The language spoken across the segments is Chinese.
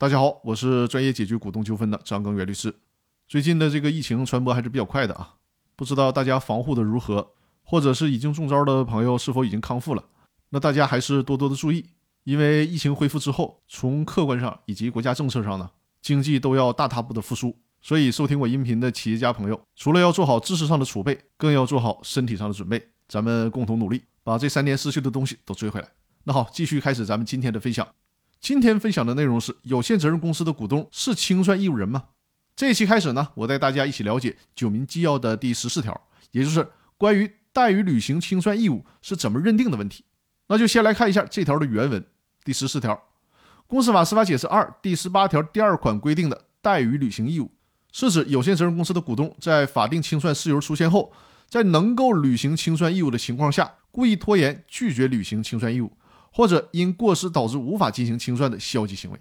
大家好，我是专业解决股东纠纷的张根元律师。最近的这个疫情传播还是比较快的啊，不知道大家防护的如何，或者是已经中招的朋友是否已经康复了？那大家还是多多的注意，因为疫情恢复之后，从客观上以及国家政策上呢，经济都要大踏步的复苏。所以收听我音频的企业家朋友，除了要做好知识上的储备，更要做好身体上的准备。咱们共同努力，把这三年失去的东西都追回来。那好，继续开始咱们今天的分享。今天分享的内容是有限责任公司的股东是清算义务人吗？这一期开始呢，我带大家一起了解《九民纪要》的第十四条，也就是关于怠于履行清算义务是怎么认定的问题。那就先来看一下这条的原文。第十四条，《公司法司法解释二》第十八条第二款规定的怠于履行义务，是指有限责任公司的股东在法定清算事由出现后，在能够履行清算义务的情况下，故意拖延、拒绝履行清算义务。或者因过失导致无法进行清算的消极行为，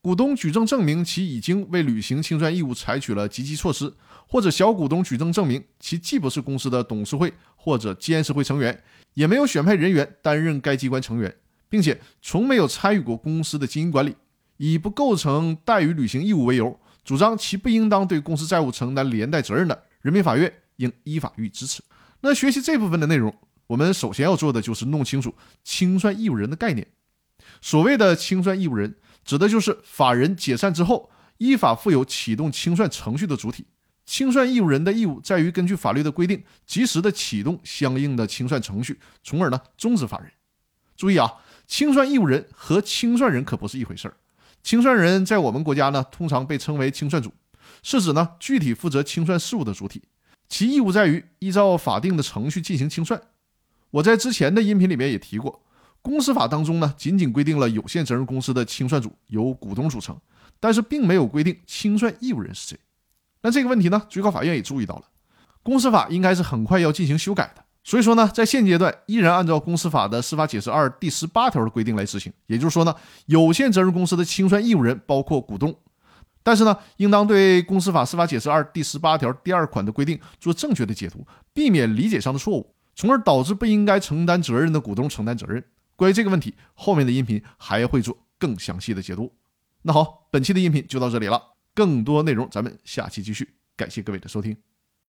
股东举证证明其已经为履行清算义务采取了积极措施，或者小股东举证证明其既不是公司的董事会或者监事会成员，也没有选派人员担任该机关成员，并且从没有参与过公司的经营管理，以不构成怠于履行义务为由，主张其不应当对公司债务承担连带责任的，人民法院应依法予以支持。那学习这部分的内容。我们首先要做的就是弄清楚清算义务人的概念。所谓的清算义务人，指的就是法人解散之后依法负有启动清算程序的主体。清算义务人的义务在于根据法律的规定，及时的启动相应的清算程序，从而呢终止法人。注意啊，清算义务人和清算人可不是一回事儿。清算人在我们国家呢，通常被称为清算组，是指呢具体负责清算事务的主体，其义务在于依照法定的程序进行清算。我在之前的音频里面也提过，公司法当中呢，仅仅规定了有限责任公司的清算组由股东组成，但是并没有规定清算义务人是谁。那这个问题呢，最高法院也注意到了，公司法应该是很快要进行修改的，所以说呢，在现阶段依然按照公司法的司法解释二第十八条的规定来执行。也就是说呢，有限责任公司的清算义务人包括股东，但是呢，应当对公司法司法解释二第十八条第二款的规定做正确的解读，避免理解上的错误。从而导致不应该承担责任的股东承担责任。关于这个问题，后面的音频还会做更详细的解读。那好，本期的音频就到这里了，更多内容咱们下期继续。感谢各位的收听。